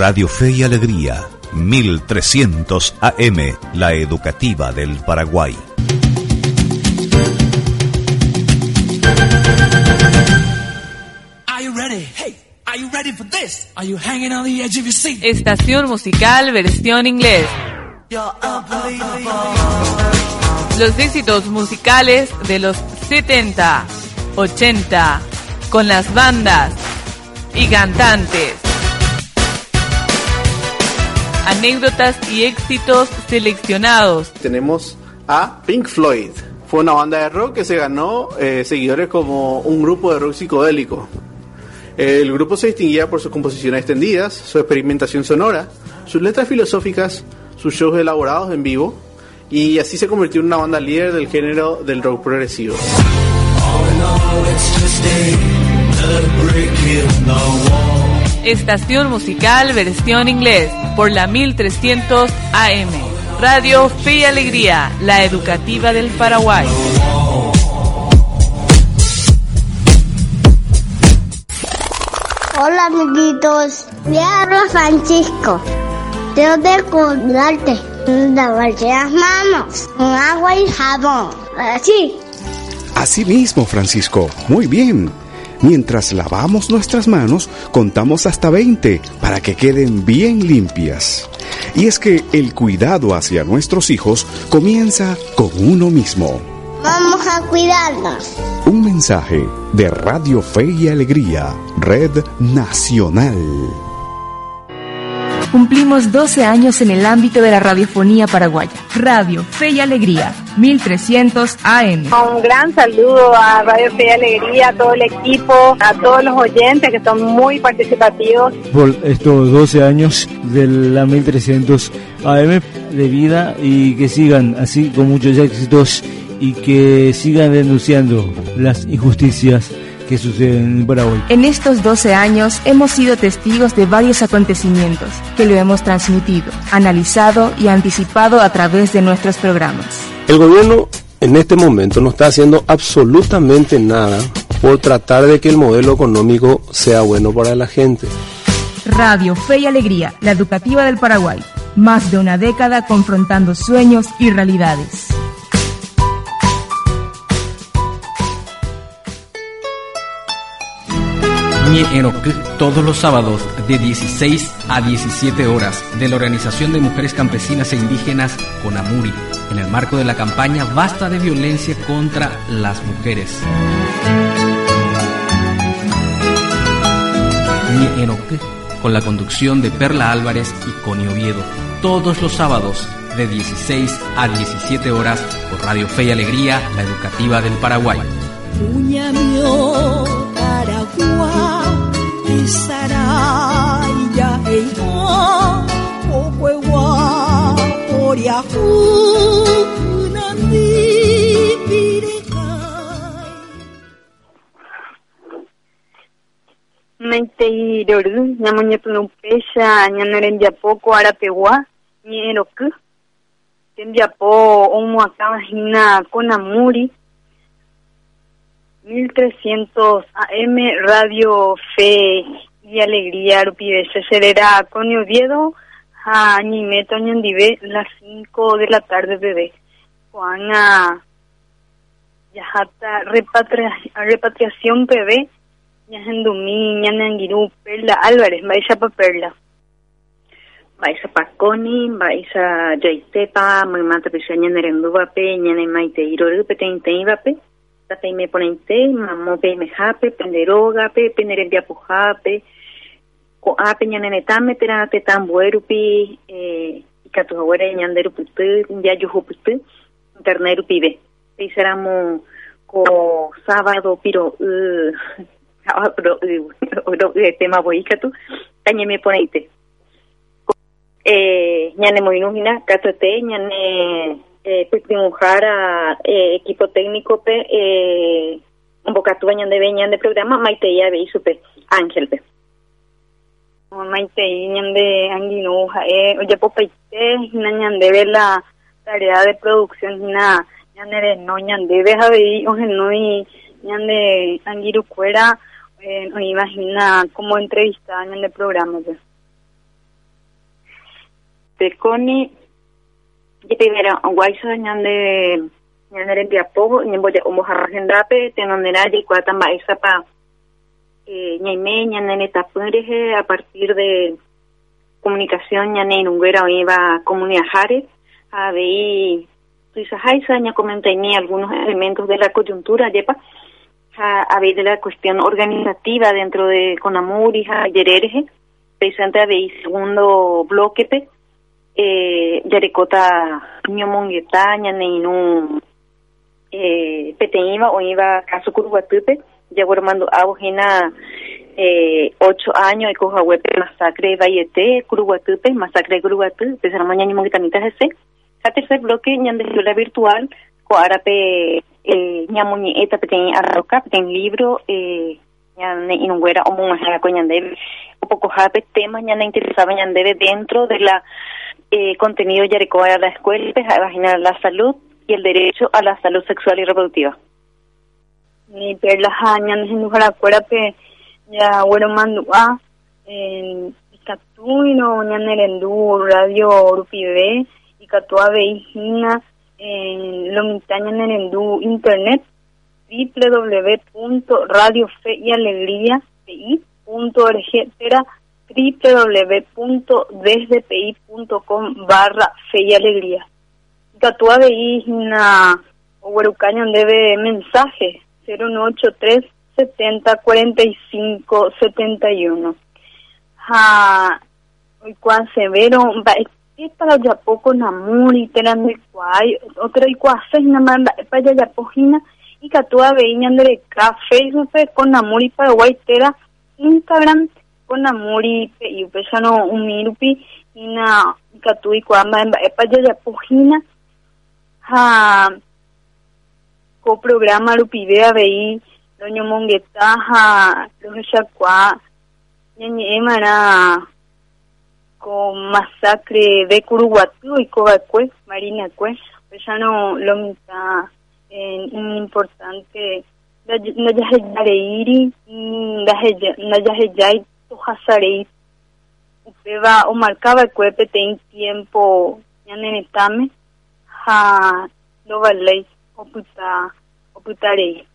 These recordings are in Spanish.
Radio Fe y Alegría, 1300 AM, la educativa del Paraguay. Estación musical versión inglés. Los éxitos musicales de los 70, 80, con las bandas y cantantes. Anécdotas y éxitos seleccionados. Tenemos a Pink Floyd. Fue una banda de rock que se ganó eh, seguidores como un grupo de rock psicodélico. El grupo se distinguía por sus composiciones extendidas, su experimentación sonora, sus letras filosóficas, sus shows elaborados en vivo, y así se convirtió en una banda líder del género del rock progresivo. Estación musical versión inglés por la 1300 AM. Radio Fe y Alegría, la educativa del Paraguay. Hola amiguitos, me hablo Francisco. Tengo que cuidarte, lavarte las manos con agua y jabón. Así. Así mismo, Francisco. Muy bien. Mientras lavamos nuestras manos, contamos hasta 20 para que queden bien limpias. Y es que el cuidado hacia nuestros hijos comienza con uno mismo. Vamos a cuidarnos. Un mensaje de Radio Fe y Alegría, Red Nacional. Cumplimos 12 años en el ámbito de la radiofonía paraguaya. Radio Fe y Alegría, 1300 AM. Un gran saludo a Radio Fe y Alegría, a todo el equipo, a todos los oyentes que son muy participativos. Por estos 12 años de la 1300 AM de vida y que sigan así con muchos éxitos y que sigan denunciando las injusticias que suceden en Paraguay. En estos 12 años hemos sido testigos de varios acontecimientos que lo hemos transmitido, analizado y anticipado a través de nuestros programas. El gobierno en este momento no está haciendo absolutamente nada por tratar de que el modelo económico sea bueno para la gente. Radio Fe y Alegría, la educativa del Paraguay. Más de una década confrontando sueños y realidades. Todos los sábados de 16 a 17 horas de la Organización de Mujeres Campesinas e Indígenas Conamuri en el marco de la campaña Basta de violencia contra las mujeres. con la conducción de Perla Álvarez y Connie Oviedo todos los sábados de 16 a 17 horas por Radio Fe y Alegría, la educativa del Paraguay. Meiteiroru, ñamoñepyrũpéicha ñanerembiapóko arapegua ñe'ẽroky tembiapo omuakãvahína Konamuri 1300 AM Radio Fe y Alegría rupive Cerera con Oviedo a Ñimeto Ñandive las 5 de la tarde bebé. Juana Yajata repatria, repatriación bebé. Ñajendumí Ñanangiru Perla Álvarez Mbaixa pa Perla Mbaixa pa Coni Mbaixa Jaitepa Mymata Pisha Ñanerenduvape Ñanemaiteirorýpe Teinteivape tapeime porãite mamópe mehápe penderógape penderembiapohápe ko'ápe ñaneretãme térã tetãmbuérupi eh, ikatuhaguére ñanderupyty jajuhupyty internet rupive péicharamo ko sábado piro'y ro'yetémavo ikatu tañeme porãite eh, ñanemoirũhína katuete ñane eh, Pytyvõhára eh, equipo técnico pe eh, mbokatúva ñandeve ñande programa maitei avei chupe Ángelpe maitei ñande angirũ ha'e ojapopaite hína ñandeve la tarea de producción hína ñanereno ñandeve avei ohenói ñande angirũkuéra eh, oĩva hína como entrevistada ñande programa pe. Pekoni yepivera guaysa ñande ñande rempiapo ñemboya ombojarrajendape tenondera yikuata mba'éichapa eh, ñaime ñanene tapýrehe a partir de comunicación ñane irunguera oíva comunidad jare avei tuisajaisa ña comentaini algunos elementos de la coyuntura yepa ha avei de la cuestión organizativa dentro de Conamuri ha yerereje precisamente avei segundo bloque pe eh, yarekota ñomongueta ñane inu eh, peteíva oíva caso Curuguatýpe yaguarmando abogena eh, ocho años web masacre Vallete, Curuguatúpe, masacre de Curuguatú, pesar mañana monguitanita ese. A tercer bloque, ñande la virtual, coarape eh, ñamuñi eta peten arroca, peten libro, eh, ñane inunguera o mumajara con ñandebe, un poco jape temas ñane interesaba ñandebe dentro de la eh, contenido yarecoa de la escuela, imaginar la salud y el derecho a la salud sexual y reproductiva. Ni perla ñande sinujara cuerape, ya bueno mandua en ikatuino ñanerendu radio rupive ikatua veihina en lomita ñanerendu internet www.radiofeyalegriapi.org era www.desdepi.com barra fe y alegría. Ikatua veihina huerucaño debe mensaje 0983 70 45 71 ha hoy cuan severo va para ya poco namuri terando igual otro igual se na manda para ya pojina y catua veña de ca Facebook con namuri Paraguay tera Instagram con namuri y pues no un mirupi y na catu igual manda para ya pojina ha co programa rupi vea veí doña Monguetaja, los Chacua, ñañe mara con masacre de Curuguatú y Cobacue, Marina Cue, pues ya no lo mitad en importante na yahejareiri na yahejai tohasarei upeva o marcaba cuepe ten tiempo ñanenetame ha lo valei oputa oputarei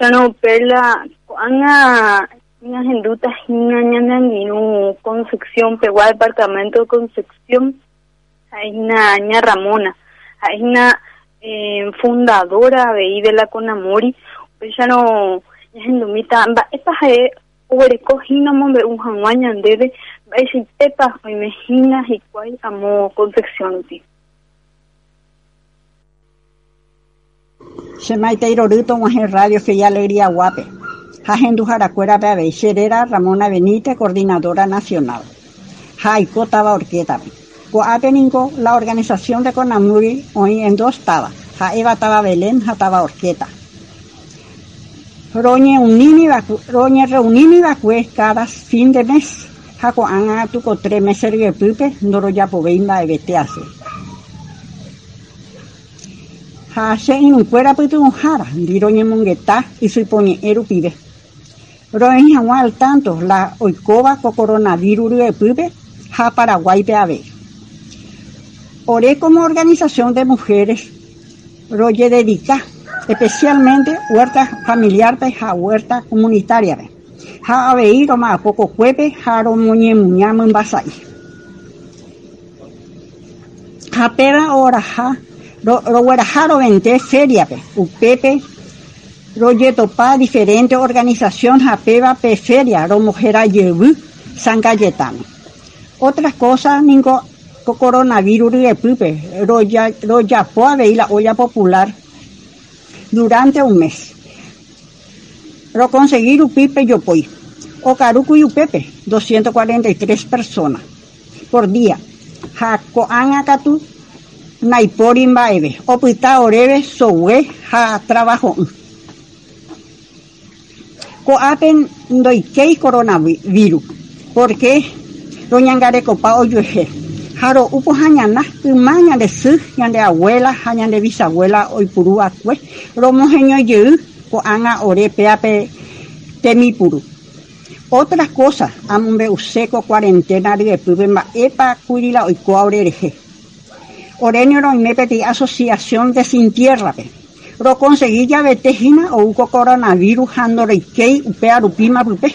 ya no perla anga una genduta hina ñananginu Concepción pegua departamento de Concepción hay una ña Ramona. Hay una eh, fundadora de de la Conamori. Pues ya no ña gendumita va esta je oreco hina mombe un hanguaña ndede va ese pepa me imagina y cuál amo Concepción ti Semaiteiro Rito Mujer Radio Fe y Alegría Guape. Jajendu Jaracuera Bebe Xerera Ramona Benítez, coordinadora nacional. Jaico Taba Orqueta. Guape Ningo, la organización de Conamuri, hoy en dos taba. Jaeva Taba Belén, Jataba Orqueta. Roñe unini roñe reunini vacue cada fin de mes. Jaco anga tuco tres pupe, noro ya poveinda de betease ha se inukuéra pytu'õhára ndiroñemongueta isypoñe'ẽ rupive ro'ehag̃ua al tanto la oikóva ko coronavirus ryepýpe ha Paraguaype ave ore como organización de mujeres roye dedica especialmente huerta familiarpe ha huerta comunitariape ha avei roma'ãpoko kuépe ha romoñemuña mymbasai ha péva oraha roguerajaro vente feriape upepe royetopa diferente organización japeva pe feria ro mujer ayevu San Cayetano. Otras cosas ningo coronavirus repupe roya royapo avei la olla popular durante un mes. Ro conseguir upipe yopoi Ocarucu y Upepe, 243 personas por día. Jaco Angacatu, naipori mba'eve opyta oréve sogue ha trabajo. Ko'ápe ndoikéi coronavirus. Porque roñangarekopa ojuehe ha ro'úpo ha ñana yma ñande sy ñande abuela ha ñande bisabuela oipuru akue romoheñojey ko'ág̃a ore péape temipuru Otra cosa, ambe useco cuarentena de pubema epa curila oikoa orereje. Orenio no me peti asociación de sin tierra pe. Ro conseguí ya betejina o uco coronavirus hando reikei upea rupima pupe.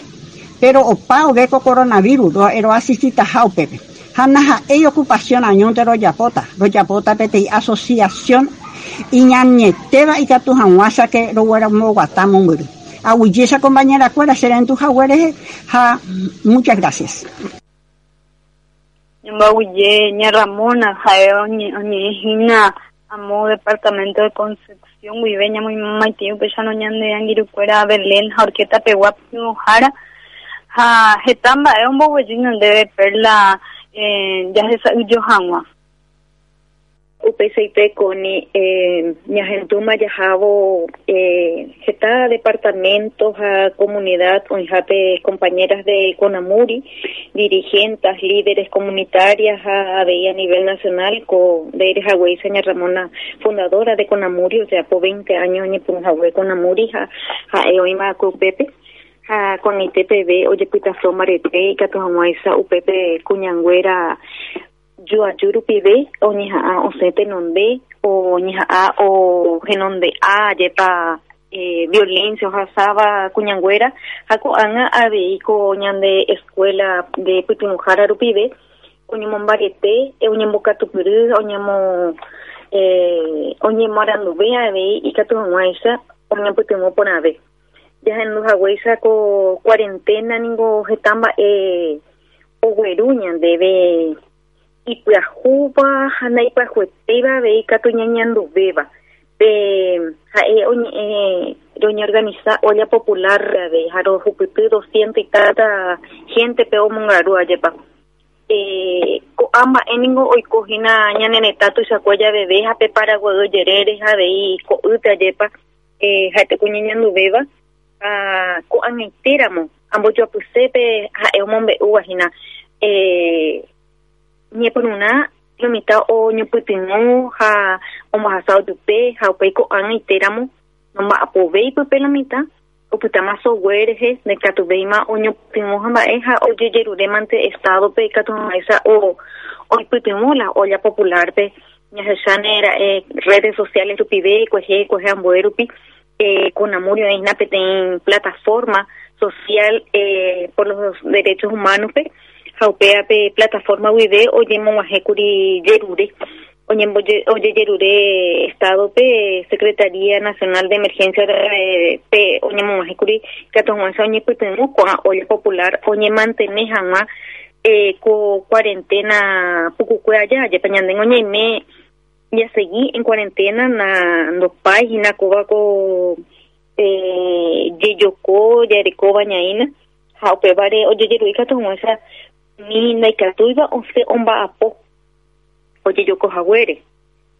Pero opa o beco coronavirus ro ero asistita jaupepe. Hanaha e ocupación añón de royapota. Royapota peti asociación iñañeteba y catujanguasa que ro era mo guatamo muru. Aguille esa compañera cuera será en tu jagueres. Ja, muchas gracias. Nyambaguye, ña Ramona, jae oñe oñe hina amo departamento de Concepción, vive muy maitiu pesano ñande angirukuera Belén, jaurketa pegua jara. Ha hetamba e un boguellino debe perla eh, ya se sa yohanwa. UPCIP Coni, eh, Ñajentuma Yajabo, eh, Geta departamentos, a comunidad, Onjape, compañeras de Conamuri, dirigentes, líderes comunitarias, a, a nivel nacional, con de Hawái, señora Ramona, fundadora de Conamuri, o sea, por 20 años, ni Hawái, Conamuri, a, a Eoima Pepe. A con ITPB, oye, Pita Marete, y Catujamuesa, UPP Cuñangüera, yo ayuru pibe o ni ha o genonde a yepa eh, violencia o hasaba cuñangüera haco anga ave ko ñande escuela de putimujara rupibe oñemo barete e oñemo eh oñemo aranduve ave y katumaisa oñemo putimu ponave ya en los agüesa ko cuarentena ningo getamba eh o gueruña debe ipuahupa hana ipuahueteiva ve ikatuñañanduveva pe ha'e oñe'ẽ roña organiza olla popular ve haro hupyty doscientos y tanta gente pe omongaru ajepa eh, ko'ámba'e ningo oikohína ñanereta tuichakue bebé ha pe paraguayo jerére havei ko'ýpe ajépa eh, ha'ete kuñañanduvéva ah, ko'ag̃aitéramo ambojoapysépe ha'e omombe'úvahína eh, ñeporuna lomita o ñopytyvõ ha omohasa ojupe ha upéi ko'ág̃a itéramo nomba'apovéi pype lomita opytáma soguérehe nekatuvéima oñopytyvõ ha mba'e ha ojejerurémante estadope ikatuhaisa o oipytyvõ la olla popularpe ñahecháne ra'e redes sociales rupive kuehe kuehe ambue rupi eh, con amurio isna petein plataforma social eh, por los derechos humanos pe. Haupea pe plataforma wide oyemo wahekuri yerure. Oye estado secretaría nacional de emergencia de pe oñemo wahekuri katonwansa oñe pytymu kwa olla popular. Oñe mantene hag̃ua eh, ko cuarentena pukukue aja ajepa ñande oñeime ya seguí en cuarentena na ndopái hína kóva ko eh, jejoko jareko bañaína. Ha upévare ojejeru'i katuguãsa ni naikatúiva osẽ omba'apo ojejokohaguére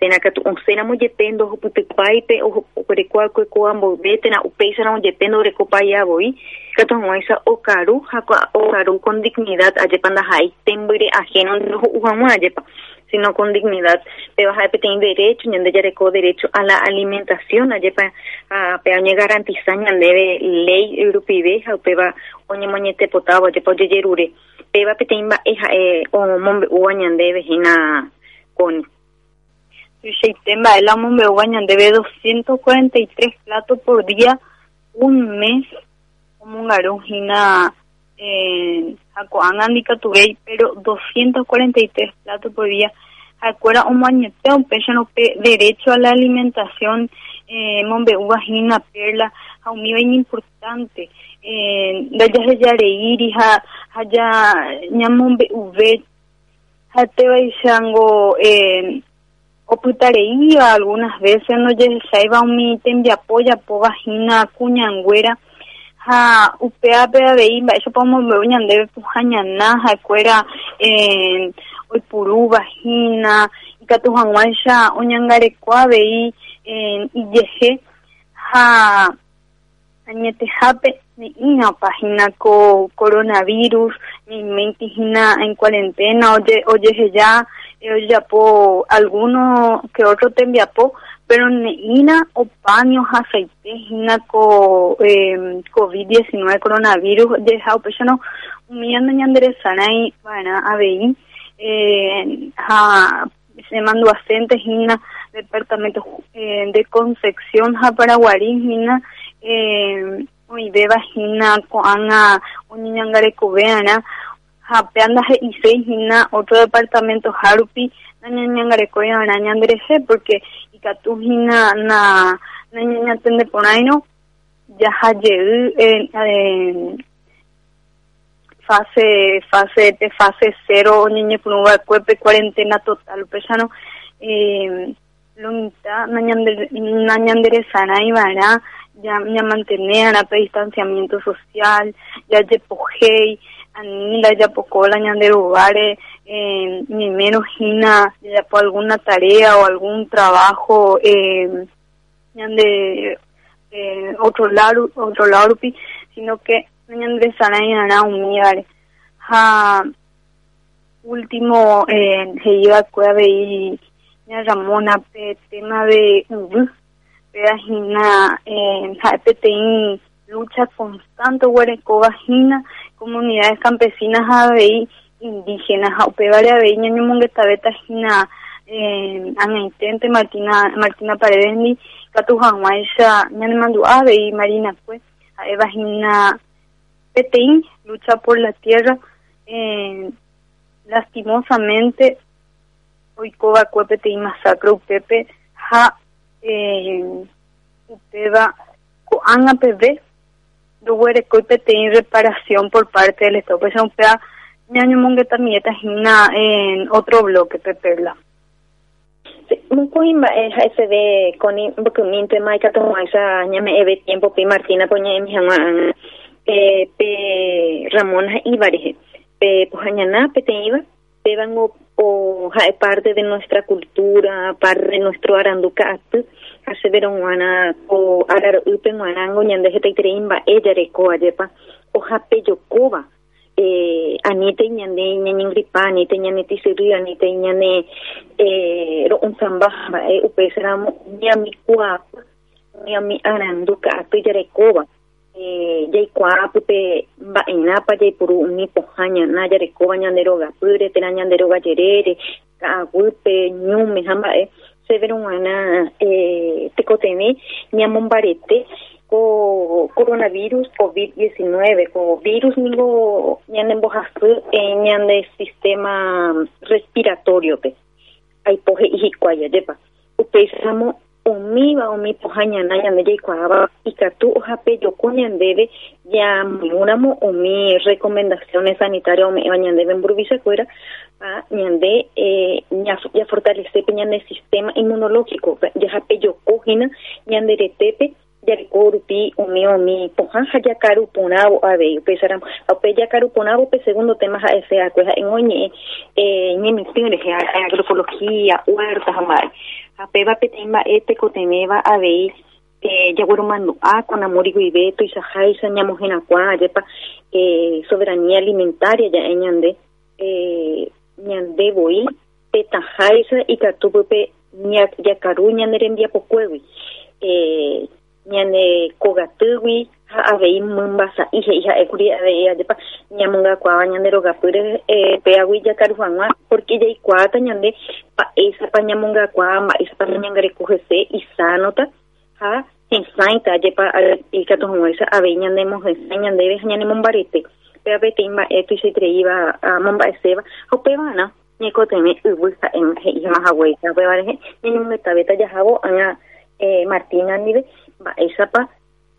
tena katu osẽramo jepe ndohupytypáipe orekóakue ko amboyve tena upéicharamo jepe ndorekopai avoi katuguãisa okaru ha okaru con dignidad ajépa ndaha'éi tembyre ajéno ndoho'u hag̃ua ajépa sino con dignidad. Hay pequeño derecho, ñande ya derecho a la alimentación, allá pa pe añe garantiza ñande ley europea, ha peba oñe moñete potabo, allá pa yerure. Peba pequeño ba eja eh o mombe uwa ñande vejina con Temba, el mombe uwa ñande ve 243 platos por día, un mes, como un eh, Acuangandika Tubey, pero 243 platos por día. Acuera un mañete, un pecho no pe, derecho a la alimentación, eh, mombe vagina, perla, a un nivel importante. Eh, daya se yareiri, ha, haya, ñamombe uve, ha te baixango, eh, oputareí algunas veces no ya se iba un mi tembia polla po vagina cuñangüera ha upeape avei mba'éichapa omombeu ñandéve puhañana ha'ekuéra eh, oipuru vagina ikatu hag̃uáicha oñangareko avei eh, ijehe ha añetehápe ne'írãpa hína ko coronavirus niménti hína en cuarentena oje ojeheja eh, ojejapo alguno que otro tembiapo pero neina o paños aceite hina co eh, covid-19 coronavirus de hau pesano umiyando ñanderesarai vara avei eh, ha se mandó acente hina departamento eh, de concepción ha paraguarí hina eh, oive hina koanga uniñangarekovéana hapeanda he'ise hina otro departamento harupi nañañangarekovéana ñanderehe porque ikatuhina na nañañatende poraino jahajey en, en fase fase de fase cero cuepe cuarentena total pesano eh, lunta nañandere sana y vara ya mantener a distanciamiento social ya je pojei anila ya pocola ñandere uvare eh, ni menos hina ya por alguna tarea o algún trabajo eh, ñande eh, otro lado otro lado sino que y vara humillare ha último eh, se iba a cueva y ña Ramona pe tema de uv pedagina eh, petein lucha constante huereco vagina comunidades campesinas avei indígenas aupevare avei ñaño mongetabeta hina eh, anaitente Martina Martina Paredes ni katu hag̃uáicha ñanemandu'a avei Marina kue ha'e vagina petein lucha por la tierra eh, lastimosamente oikóva kuépete masacro upépe ha eh, ndoguerekói peteĩ reparación por parte del Estado. Pues upéva ñañomongetamieta hína en otro bloque, Peperla. Mukui mba'e ha'eséve koni mbykymínte maikatuguáicha ñame'ẽve tiempo pi Martina poñe'ẽmi hag̃ua'ã eh, pe Ramón ha'ívarehe pe pojañaná peteĩva pévango o ha'e parte de nuestra cultura, parte de nuestro arandukaty aseveroguana o araro'ýpe g̃uarãngo ñande hetaiterei mba'e jareko ajépa ohapejokóva eh, aníte ñane ñañengripa aníte ñane tisyry aníte ñane eh, ro'õsãmba mba'e upéicharamo ñamikuaápa ñami aranduka'aty jarekóva eh, jaikuaa pype mba'énapa jaipuru umi pohã ñana jarekóva ñande rogapýre térã ñande rogajerére ka'aguýpe ñúme ha mba'e severoguana eh, tekotevẽ ñamombarete ko coronavirus COVID-19 ko virus ningo ñande mbohasy eh, ñande sistema respiratoriope aipo he'i hikuái ajépa upéichamo umíva umi pohã ñana ñande jaikuaáva ikatu ohapejoko ñandéve ñamyramo umi recomendaciones sanitarias ome'ẽva ñandéve mburuvichakuéra a ñande jafortalesépe ñande sistema inmunológico jahapejokohína ñanderetépe jareko rupi umi umi pohã ha jakaru porãvo avei upéicharamo upe jakaru porãvo pe segundo tema ha'ese akue ha'éngo ñe'ẽ eh, ñemitỹ rehe agroecología huerta ha mba'e ha péva peteĩ mba'e tekoteméva avei eh, jagueromandu'a con amor y guive tuichaháicha ñamohẽrakua ajépa eh, soberanía alimentaria ja'e ñande eh, ñandevoi petaháicha ikatu pype jakaru ñande rembiapokuégui eh, ñane kogatýgui ha avei mymba sa'i he'i ha'ékuri avei ajépa ñamongakuaava ñande rogapýre eh, péagui jakaru hag̃ua porque jaikuaáta ñande mba'éichapa ñamongakuaa mba'éichapa ñangareko hese isánota ha hesãita ajépa ikatu hag̃uáicha avei ñandemo hesã ñandéve ha ñanemombarete pe peteĩ mba'e tuichaitereiva momba'eséva ha upévarã ñekotevẽ yvy ha'e he'i mahaguéicha upévarehe ñañomongetavéta jahávo aña eh, Martina ndive mba'éichapa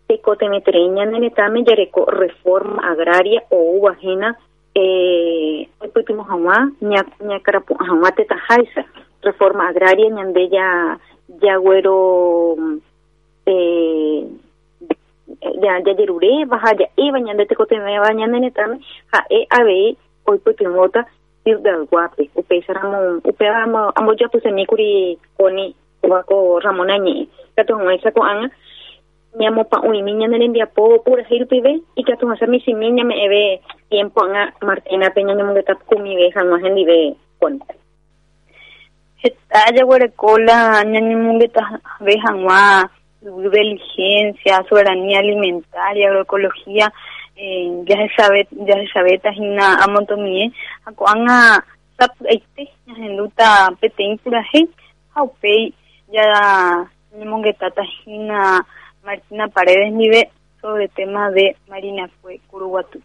tekotemeterei ñaneretãme jareko reforma agraria ou ajéna eh, oipytymo hag̃ua ñakarapu'ã hag̃ua tetaháicha reforma agraria ñande ja jaguero eh, jajeruréva ha ja'éva ñande tekoteméva ñaneretãme ha'e avei oipytyvõta ciudadguape upéicharamo upéva ambojapysemíkuri koni ovako Ramona ñe'ẽ katu hag̃uáicha ko'ág̃a ñamopa'ũimi ñane rembiapo purahéi rupive ikatu hasa misimi ñame'ẽve tiempo ág̃a Martínape ñañomongeta kumive hag̃ua hendive koni Haya Guarecola, Ñañimungeta, Bejanua, inteligencia, soberanía alimentaria, agroecología, eh, ya se sabe, ya se sabe, tajina amontomie, akuanga sap aite, ñahenduta petein puraje, haupei, ya ñamongeta tajina Martina Paredes Nive sobre tema de Marina Cue, Curuguatú.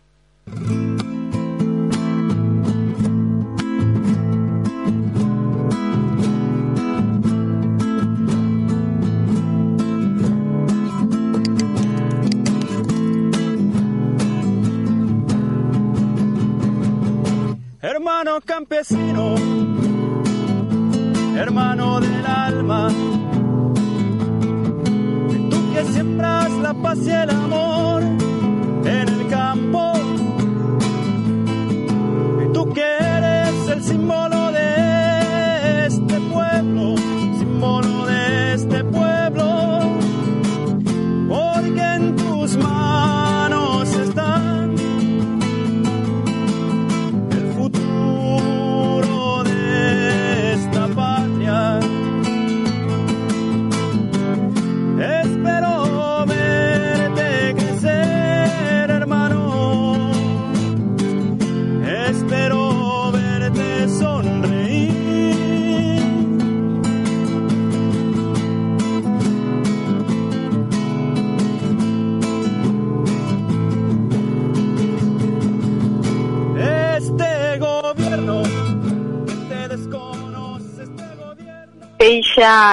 hermano campesino, hermano del alma. Que siembras la paz y el amor en el campo. Y tú que eres el símbolo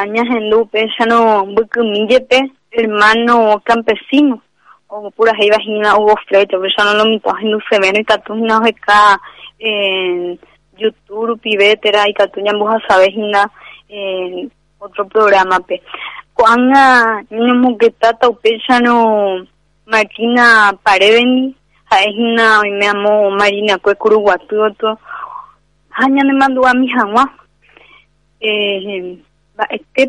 Peisha Ñahendu, Peisha no Bukumiyepe, hermano campesino. O pura ahí vagina hubo flecha, pero ya no lo mito en ven y tatuña acá en YouTube, pibetera y tatuña buja sabes en otro programa pe. Cuanga niño muquetata o pecha no Martina Pareveni, aehina hoy me amo Marina otro. Haña me mandó a mi jamás. Eh,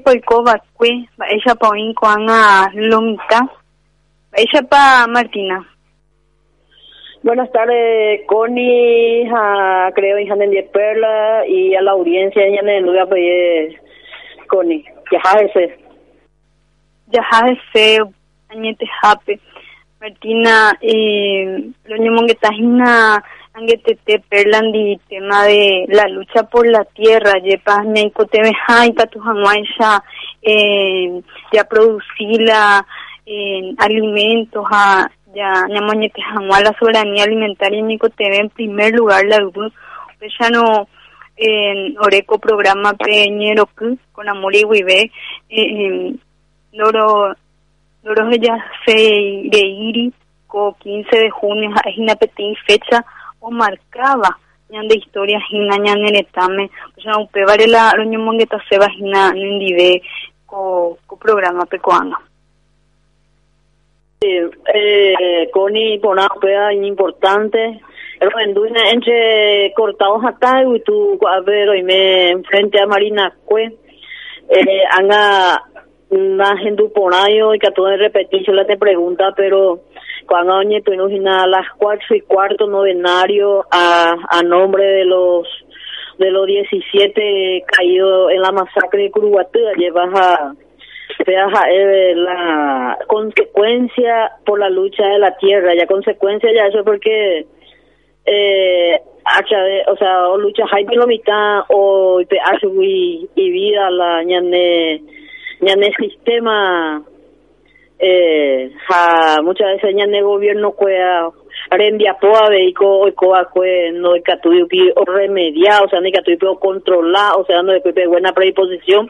poiko bakue, ella pa oin kuanga lomita. Ella pa Martina. Buenas tardes, Connie, a, creo, hija de Perla, y a la audiencia, me lugar pues, Connie, ya ese. Ya ese, añete jape. Martina, eh, lo angetete perlandi, tema de la lucha por la tierra, yepa, ñaiko te mejai, tatu hanguaisha, eh, ya producila, eh, alimentos, a, ya ñamañete hanguá la soberanía alimentaria, ñaiko te ve en primer lugar la luz, pues ya no, en Oreco programa Peñero con amor y Huive, eh, loro loro ya se de iri co 15 de junio es pequeña fecha marcaba. Ñan de historia hina ñan neretame pues no pe vale la roño mongueta se vagina nendive co programa pecoanga eh, Connie, por una pega importante. El enduina entre cortados acá y tú, a ver, hoy me frente a Marina Cue, eh, anga una gente por año y que todo de repetir, yo le te pregunta, pero cuando no a las cuatro y cuarto novenario a, nombre de los de los 17 caídos en la masacre de Curuguatú, llevas a la consecuencia por la lucha de la tierra, ya consecuencia ya eso porque eh, o sea, o lucha Jaime Lomita o y vida la ñane ñane sistema eh, ja, muchas veces ñane gobierno cuea rendia poa veico coa cue no de catuyo o remediar o sea ni catuyo controlar o sea no de buena predisposición.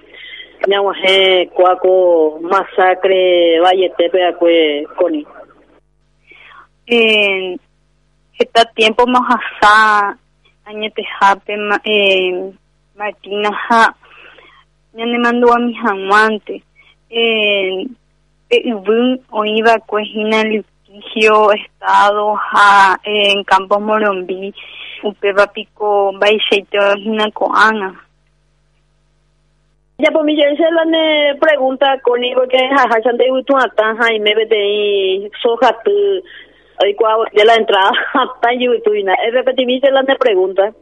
Ñaguaje cuaco masacre valletepe acue coni eh, está tiempo más asá añete jape eh, Martina ja ya me mandó a mis amantes eh, o iba cuejina litigio estado ja en Campos Morombi upeba pico baixeito hina coana ya por mi yo se la pregunta conmigo que jaja chante utu ata jaime bete soja tu ay cua de la entrada hasta yutu ina es repetir mi se la pregunta.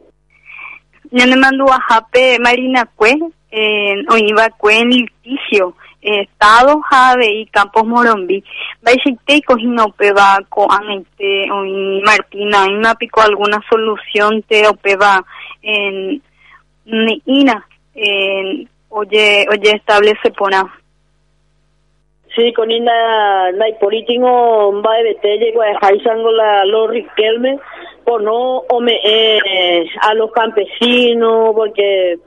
Ñane mandó a Jape Marina Cue, en Oiva Cue en litigio, Estado Jave y Campos Morombi. Baixitei cogino peba co ante oí Martina, me pico alguna solución te opeba en ina en oye oye establece pona. Sí, con ina la político va de betelle igual haisango la los Riquelme por no ome a los campesinos porque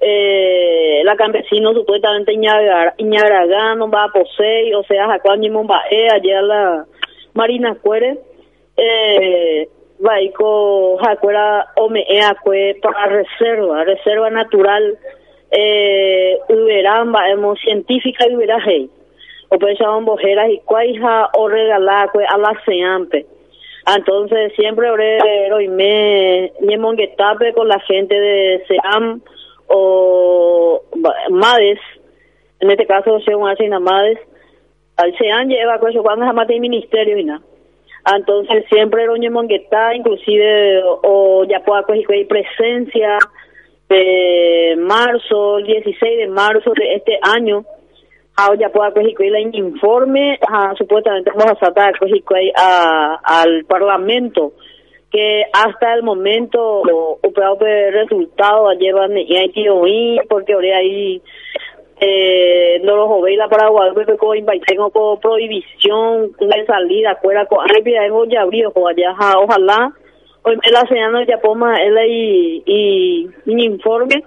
eh, la campesino supuestamente Iñagragano va a poseer, o sea, Jacuán y Mombae, allá la Marina Cuere, eh, va y con Jacuera Omea Cue para reserva, reserva natural, eh, Uberán, hemos científica y Uberaje, o pensaban bojeras y cuaija o regalar a la seampe. Entonces siempre orero y me, monguetape con la gente de SEAM, o MADES, en este caso se hacen MADES, al SEAN lleva pues cuando es mate ministerio y nada. Entonces siempre Roñe Mongueta, inclusive o, ya pueda hay presencia de marzo, el 16 de marzo de este año, ya pueda la informe, supuestamente vamos a sacar a, al parlamento que hasta el momento el resultado llevan y porque ahora ahí eh, no los la Paraguay con tengo con prohibición de salida fuera con ay ya abrió allá ojalá. Hoy me la señal ya poma él y y un informe.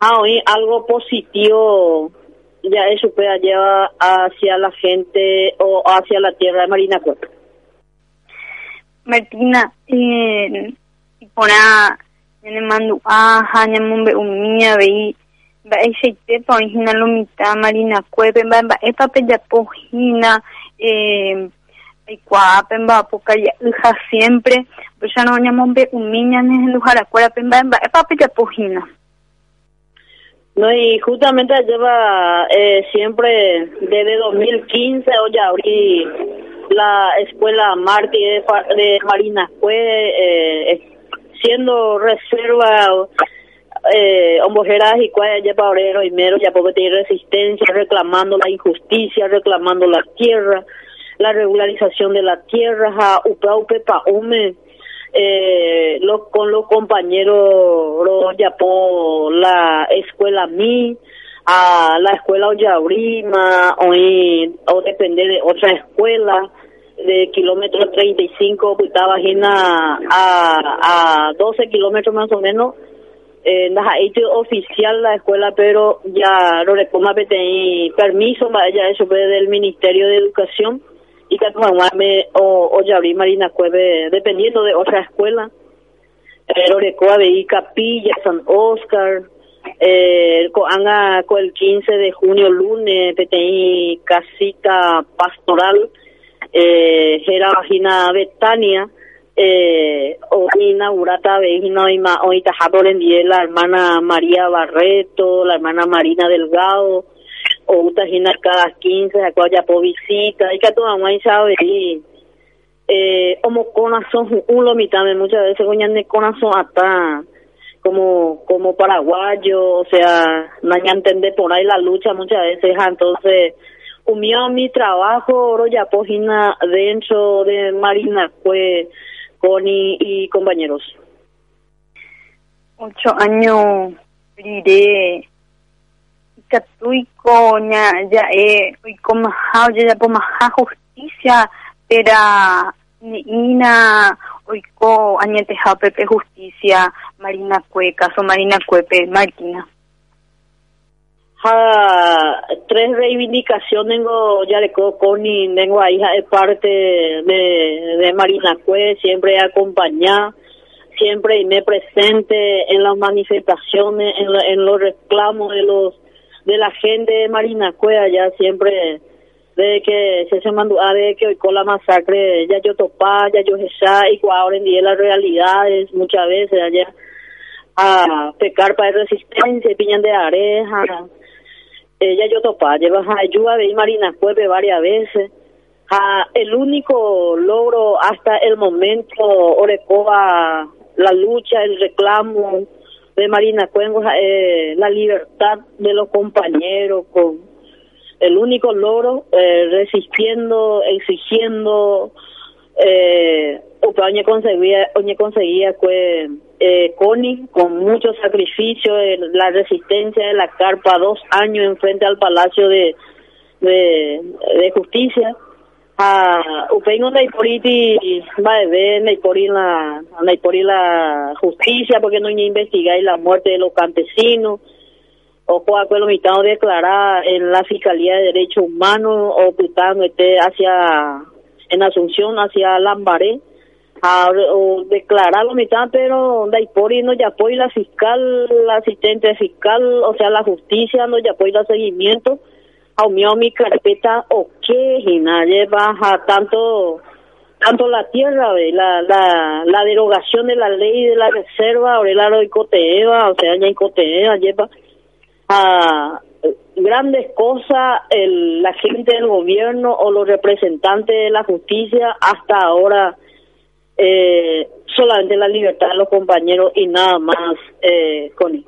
Ah hoy algo positivo ya eso puede llevar hacia la gente o hacia la tierra de Marina Cuatro Martina, eh, pona ñane mandu'áha ñamombe'u avei mba'eichaitépa oĩhína lomita marinakuépe mba'e mba'épape japohína eh, aikuaápe mba'apokaja'ýha siempre. Pechano ñamombe'umi ñanehenduharakuérape mba'e mba'épape japohína No, y justamente lleva eh, siempre desde 2015 o ya abrí la escuela Martí de, de Marina fue eh, siendo reserva eh, y cuaya ya obrero y mero ya porque tiene resistencia reclamando la injusticia reclamando la tierra la regularización de la tierra ja upa upepa ume eh, con los compañeros lo yapó la escuela mi a la escuela Oyaurima o, o depender de otra escuela de kilómetro 35 pues, estaba a, a, a 12 kilómetros más o menos eh, hecho oficial la escuela pero ya lo recoma permiso vaya eso fue del Ministerio de Educación y que o, o ya abrí Marina Cueve dependiendo de otra escuela pero recoa de Capilla San Oscar eh, con el 15 de junio lunes PTI casita pastoral eh, Jera Vagina Betania, eh, o inaugurata Vejina hoy en la hermana María Barreto, la hermana Marina Delgado, o Utajina cada 15, a cual ya po visita, y que tu mamá sabe, eh, como corazón, un lo mitad, muchas veces coñan de corazón hasta como como paraguayo, o sea, no hay que entender por ahí la lucha muchas veces, entonces unió mi trabajo oro ya página dentro de Marina fue con y, compañeros. Ocho años iré catuico ya ya eh como ya ya justicia era ina oiko añete pepe justicia Marina Cue caso Marina Cuepe Martina. Tres reivindicaciones tengo ya de Coni, tengo ahí de parte de, de Marina Cue, siempre acompañada, siempre me presente en las manifestaciones, en, en los reclamos de los de la gente de Marina Cue, allá siempre de que se se mandó a de que hoy con la masacre ya yo topá, ya yo esa y ahora en día las realidades muchas veces allá a pecar para resistencia, piñan de areja, ella yo topa, lleva a ayuda de Marina Cueve varias veces. A el único logro hasta el momento, Orecoba, la lucha, el reclamo, de Marina Cuengo, eh, la libertad de los compañeros, con el único logro, eh, resistiendo, exigiendo, eh, o oñe conseguía, oñe conseguía eh, Connie, con mucho sacrificio, eh, la resistencia de la carpa, dos años enfrente al Palacio de, de, de Justicia, a upengo naiporiti va a ver naipori la la justicia porque no investigáis la muerte de los campesinos o cuál lo mitad declarar en la fiscalía de derechos humanos o putando este hacia en Asunción hacia Lambaré a, o declarar la mitad pero naipori no ya apoya la fiscal la asistente fiscal o sea la justicia no ya apoya el seguimiento. Aumió mi carpeta o qué y nadie baja tanto tanto la tierra ve la la la derogación de la ley de la reserva o el aro de coteeva o sea ya coteeva lleva a grandes cosas el, la gente del gobierno o los representantes de la justicia hasta ahora eh, solamente la libertad de los compañeros y nada más eh, con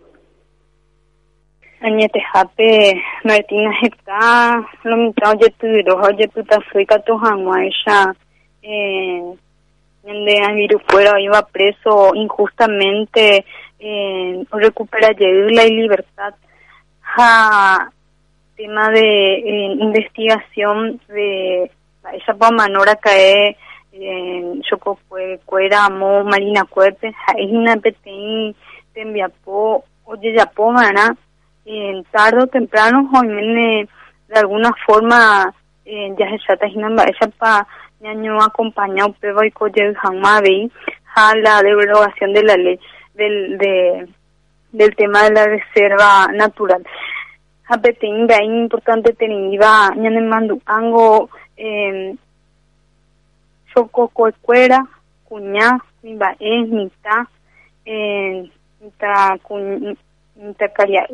añete hape Martina heta lo mitad oye tu ro oye tu ta soy ka tu esa eh donde Amiru fuera iba preso injustamente eh, recupera la libertad ha tema de eh, investigación de esa manora cae en choco fue cuera mo marina cuerpe es una peteín te enviapo oye ya po mana en tarde o temprano hoy de alguna forma eh, ya se trata esa pa año acompañado pero y coye jamás a la derogación de la ley del de del tema de la reserva natural hapetin da importante teniva ñane mandu ango eh choco cuecuera cuñá es nita eh nita Nitakaria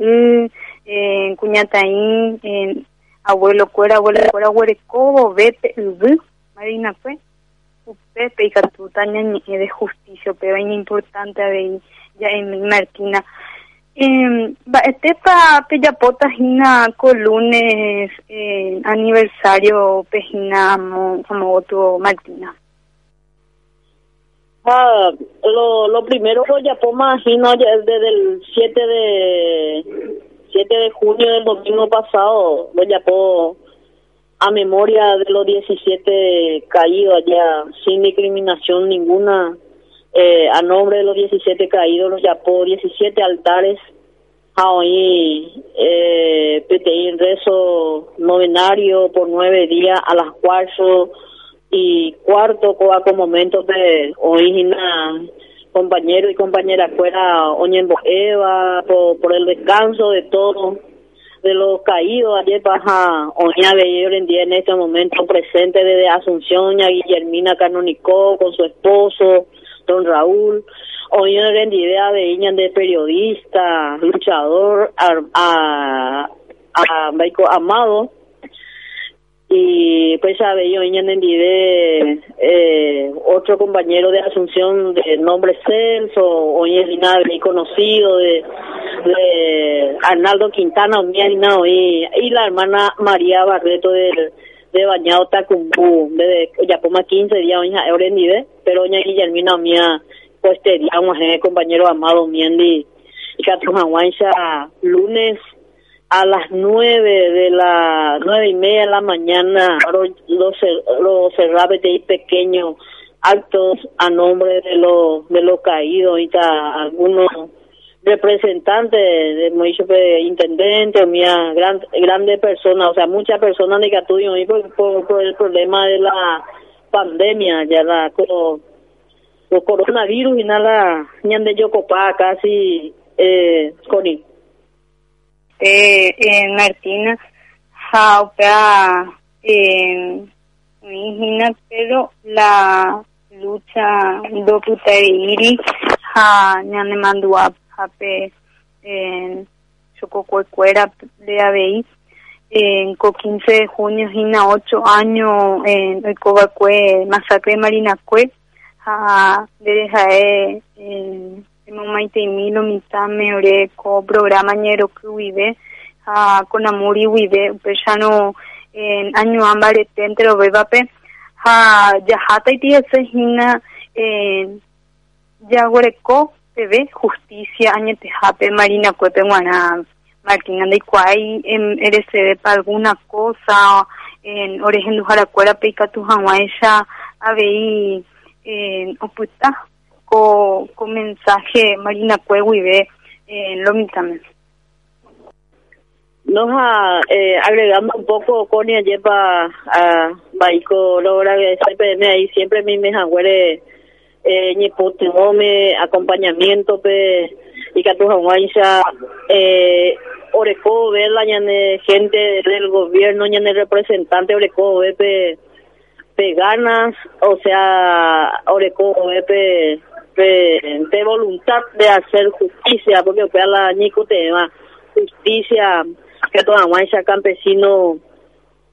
eh, Cuñataín, eh, abuelo cuera, abuelo cuera, huerecobo, vete, marina fue, upepe y catutaña de justicia, pero es importante ver ya en Martina. Eh, este pa peyapota hina colunes eh, aniversario pejina como otro Martina. Ah, lo, lo primero lo llamó imagino desde el 7 de 7 de junio del domingo pasado lo llamó a memoria de los 17 caídos allá sin discriminación ninguna eh, a nombre de los 17 caídos lo llamó 17 altares hoy eh, PTI en rezo novenario por nueve días a las cuatro y cuarto con momentos de origina compañero y compañera fuera Oñembo Eva por, por el descanso de todo de los caídos. Ayer baja Oña hoy en día en este momento presente desde Asunción a Guillermina Canonicó con su esposo don Raúl hoy en idea de Iñan de periodista luchador a, a, a Amado. Y pues sabe yo de eh, otro compañero de Asunción de nombre Celso o y conocido de, de Arnaldo Quintana y, y la hermana María Barreto de, de Bañado Tacumbu de ya como 15 días oña Eurendide pero oña Guillermina mía pues te digamos eh, compañero amado miendi y que lunes a las nueve de la nueve y media de la mañana los los de pequeños actos a nombre de los de los caídos y algunos representantes de muchos intendentes mía gran, grandes personas o sea muchas personas negativas por, por, el problema de la pandemia ya la con los coronavirus y nada ñande yo copa casi eh con eh, en Martina jaupea eh, pero la lucha do putairi ha ñane mandua hape en chococuecuera de en co 15 de junio hina 8 años en el Cobacue masacre de Marinacue de en emomaiteimi lomitãme ore ko programa guive ha con amor y guive upéicharõ en añoã mbareténte rovévape ha jahátaiti hese hína en jaguereko peve justicia añetehápe Marina Cuepe g̃uarã Martina ndaikuaái em eresevépa alguna cosa en orehenduharakuérape ikatu hag̃uáicha avei en opyta ko, ko mensaje Marina Cue guive en Lomitame. Nos ha, eh, agregando un poco, Connie, ayer para a Baico, logra que ahí, siempre mi me jangüere, eh, ni me acompañamiento, pe, y tu eh, Oreco, ver la gente del gobierno, ñane representante, Oreco, pe, pe ganas, o sea, Oreco, pe, pe, de voluntad de hacer justicia, porque, pe, la Nico tema, justicia, que toda guancha campesino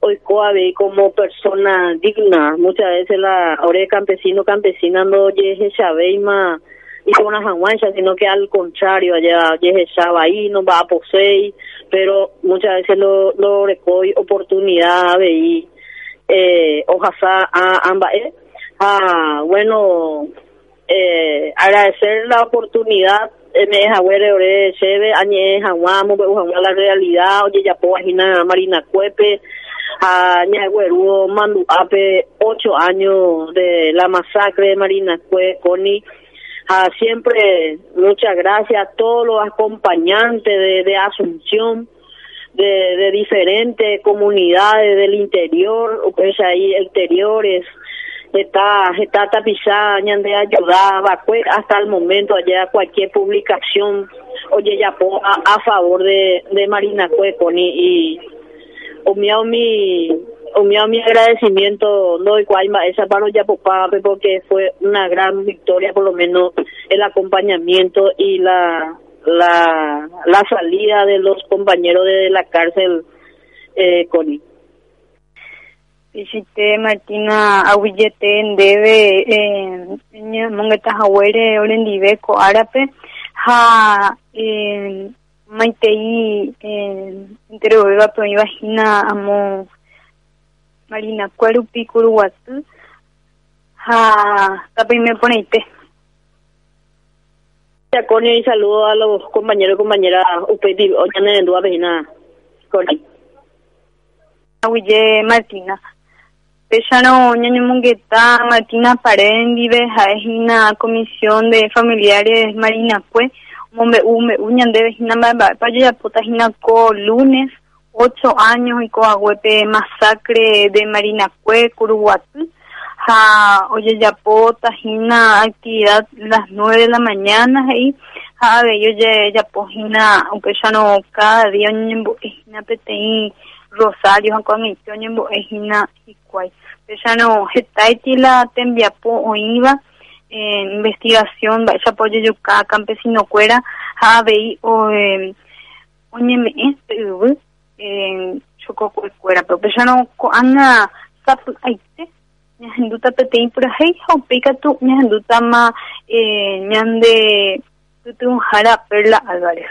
hoy coabe como persona digna. Muchas veces la ore campesino campesina no llegue chaveima y con una janguancha sino que al contrario allá llegue ahí no va a poseer. Pero muchas veces lo lo recoy oportunidad de eh ojalá a ambas eh, ah bueno eh agradecer la oportunidad me jagüere ore cheve añe jagüamo be jagüa la realidad oye ya po marina cuepe a ñagüeruo mandu ape ocho años de la masacre de marina cue coni. A siempre muchas gracias a todos los acompañantes de, de asunción de, de diferentes comunidades del interior pues ahí exteriores. Está está tapizada de ayudaba hasta el momento allá cualquier publicación oye ya a, a favor de, de Marina Cueconi y omiao mi omiao mi agradecimiento no igual esa paro ya porque fue una gran victoria por lo menos el acompañamiento y la la la salida de los compañeros de la cárcel eh, Coni visité Martina Aguillete en debe en mongeta hawere orendive ko arape ha en maitei en entero beba pero imagina amo Marina Cuarupi Curuguatu ha me poneite ya Connie y saludo a los compañeros y compañeras UPETI Oñane en Dua Vejina Connie. Aguille Martina. Peshano ñaño Mungueta, Martina Parendive, Jaejina Comisión de Familiares Marina Cue, Mombe Ume Uñande Vejina Paya Potagina Co lunes, ocho años y Coahuepe Masacre de Marina Cue, Curuguatú. Ja, oye, ya Tajina actividad las nueve de la mañana ahí. Ja, yo ya, ya pojina, aunque ya no cada día, ñembo, peteí Rosario, han comisión ñembo, ejina, y cuay ya no hetaiti la tembiapo oiva en investigación va esa apoyo yuca campesino cuera ha vei o oñeme este en choco cuera pero ya no anda sap aite ñahenduta peteĩ purahéi ha upéikatu ñahenduta ma ñande pytyvãhára Perla Álvarez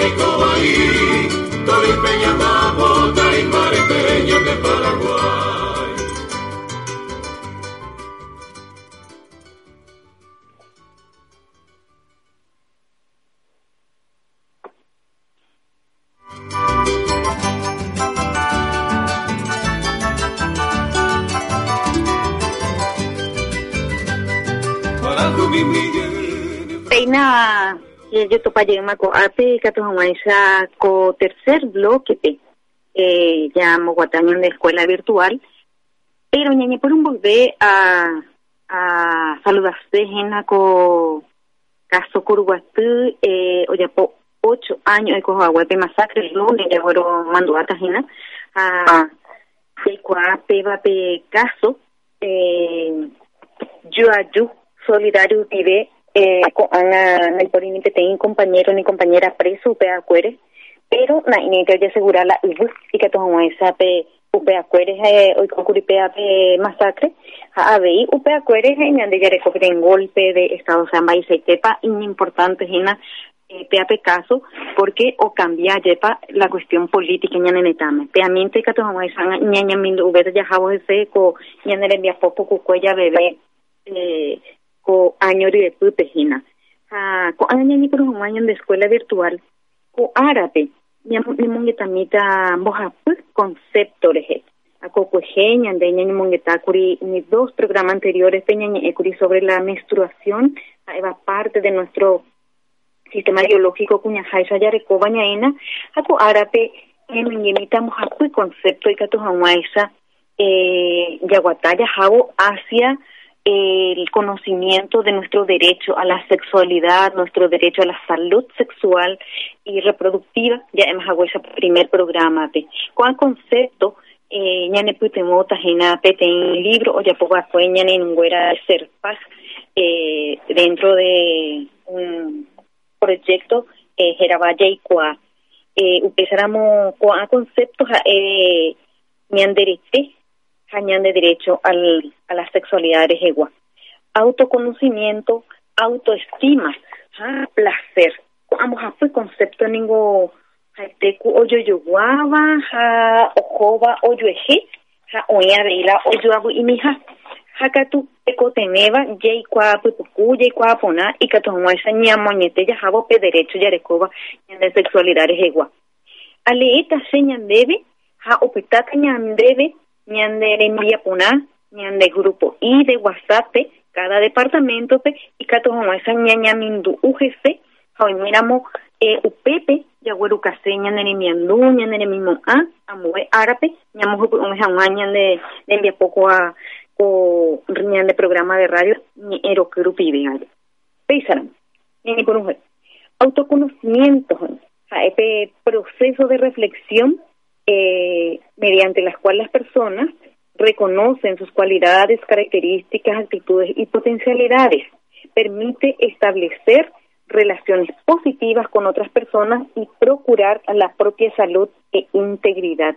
de Paraguay. Eh, yo topa llegama ko ape kato hamaisa ko tercer bloque pe eh, ya moguataño de escuela virtual. Pero ñañe por un volver a a saludaste en ko caso curguatú eh, o ya po ocho años cojo agua masacre lunes ya fueron mando a tajina a de cua peba pe caso eh, yo ayu solidario con Ana Nelporini que tengo compañero ni compañera preso pe acuere pero na inete ya asegurar la ubu y que todo esa pe upe acuere eh, hoy con curipe pe masacre a ver upe acuere eh, ñande recoperen golpe de estado samba y seitepa importante hina eh, pe caso porque o cambia yepa la cuestión política ñane netame pe aminte que todo esa ñaña mindo ubeta ya jabo ese ko eh, añori de pupejina. Ha ko aña ni por un año de escuela virtual ko árabe ni mongeta mita moja concepto reje. A ko kujeña de ña ni mongeta kuri ni dos programas anteriores peña ni kuri sobre la menstruación eva parte de nuestro sistema biológico kuña jaisa ya recoba ñaena a ko árabe en mita moja concepto y kato hawaisa eh yaguataya jabo hacia el conocimiento de nuestro derecho a la sexualidad, nuestro derecho a la salud sexual y reproductiva, ya hemos hago ese primer programa. ¿Cuál concepto? Eh, ya ne putemota jena pete en libro o ya poco fue ya ne nguera ser paz eh, dentro de un proyecto eh, Jerabaya y Cuá. Eh, empezáramos con conceptos eh, cañan de derecho al, a la sexualidad de Jegua. Autoconocimiento, autoestima, ah, placer. Vamos a fue concepto ningo haiteku oyo yoguaba, ha ojoba oyo eje, ha oya reila oyo abu imija. Hakatu ekoteneva, jay kwa pupuku, jay kwa pona, esa ñamoñete ya jabo pe derecho ya recoba de sexualidad de Jegua. Aleeta señan debe, ha opetata ñan debe, ñande envía puna ñande grupo y de WhatsApp cada departamento y cato como esa ñaña mindu UGC hoy miramos eh, upepe ya güero case ñande miandu ñande mismo a amue árabe ñamo un ñaña de de envía poco a o ñande programa de radio ni ero grupo y de Pésaram, ni por un autoconocimiento, este proceso de reflexión eh, mediante las cuales las personas reconocen sus cualidades, características, actitudes y potencialidades. Permite establecer relaciones positivas con otras personas y procurar la propia salud e integridad.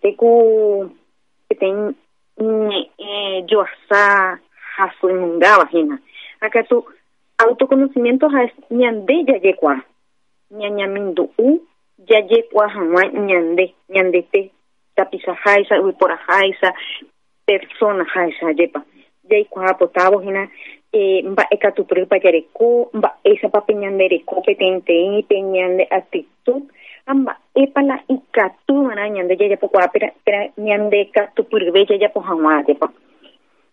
Ten yo. Acá tu autoconocimiento has ñande ya yekwa. Ñañamindu u yaye kuahamwa ñande ñandete tapisa jaisa uipora jaisa persona jaisa yepa. Yai kuaha potavo hina eh, mba'e katupyry pajareko mba'éichapa peñandereko peteĩteĩ peñande actitud mba'épa la ikatúvana ñande jajapokuaa pera ñande katupyryve jajapo hag̃ua jepa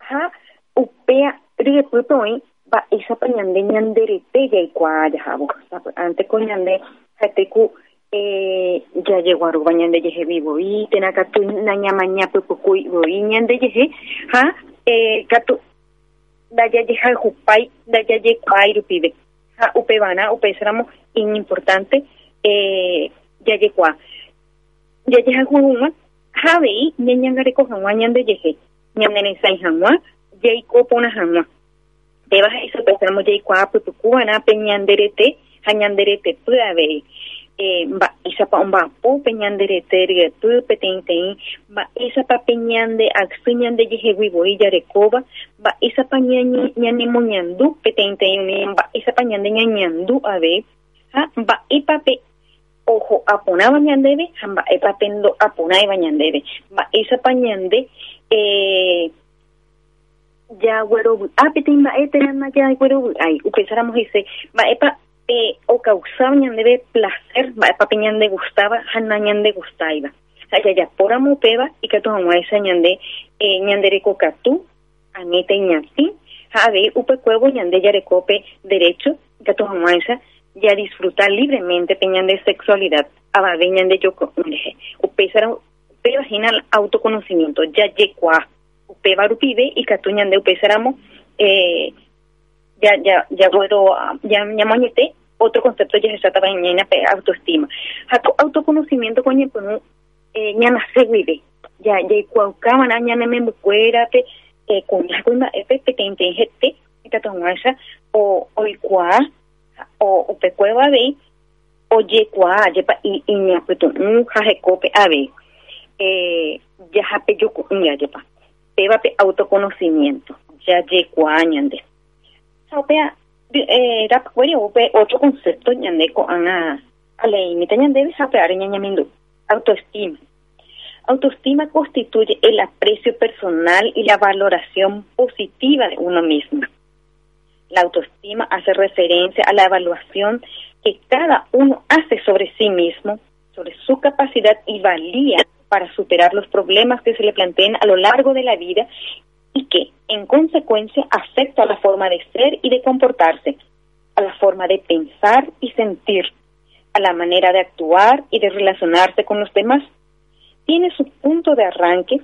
ha upea ryepýpe oĩ mba'éichapa ñande ñanderete jaikuaa jahávo ante ko ñande hateku eh, jajeguarúva ñandejehe vivoi térã katu nañamañapypukúivoi ñandejehe ha eh, katu ndajajehayhupái ndajajekuaái rupive ha upevana upéicharamo importante eh, jajekua jajehayhúma ha avei ñañangareko hag̃ua ñandejehe ñaneresãi hag̃ua jaikópona hag̃ua péva ha'isopéicharamo jaikuaa pypukúvana pe ñanderete ha ñanderetepy avei eh, mba'éichapa omba'apo pe ñanderete ryepy peteĩteĩ mba'éichapa pe ñande aksy ñandejeheguivoi jarekóva mba'éichapa ñanemoñandu peteĩteĩ umi mba'éichapa ñande ñañandu ave ha mba'épa pe oho aponáva ñandéve ha mba'épa pe ndo'aponáiva ñandéve mba'éichapa ñande eh, jaguerovy'a peteĩ mba'e térãna jaguerovy'ái upéicharamo hese mba'épa eh, o causaba ñandeve placer mba'épape ñande gustaba ha nañande gustáiva ha jajapóramo upéva ikatu hag̃uáicha ñande eh, ñanderekokatu añete ñati Ave, upe cuevo ñande yarecope derecho, gato jamuanza, ya disfrutar libremente peñan de sexualidad, ababeñan de yo, upe sara, upe vagina el autoconocimiento, ya yecua, upe barupibe y catuñan de upe saramo, eh, ya, ya, ya puedo, ya, mañete, otro concepto ya se trata de autoestima. Hato autoconocimiento coño, pues, eh, ñana seguibe, ya, ya, cuaucamana, ñana me mucuérate, eh, con la cuima, epe, pequeñte, jete, itatonguasa, o, o icua, o, o pecueva de, o yecua, yepa, y, y ñapeto, un jajecope, a ver, eh, ya jape yo, ya, yepa, pebape autoconocimiento, ya yecua, ñande. Saopea, ope otro concepto ñande ko ana ñañamindu, autoestima. Autoestima constituye el aprecio personal y la valoración positiva de uno mismo. La autoestima hace referencia a la evaluación que cada uno hace sobre sí mismo, sobre su capacidad y valía para superar los problemas que se le planteen a lo largo de la vida y que, en consecuencia, afecta a la forma de ser y de comportarse, a la forma de pensar y sentir, a la manera de actuar y de relacionarse con los demás. Tiene su punto de arranque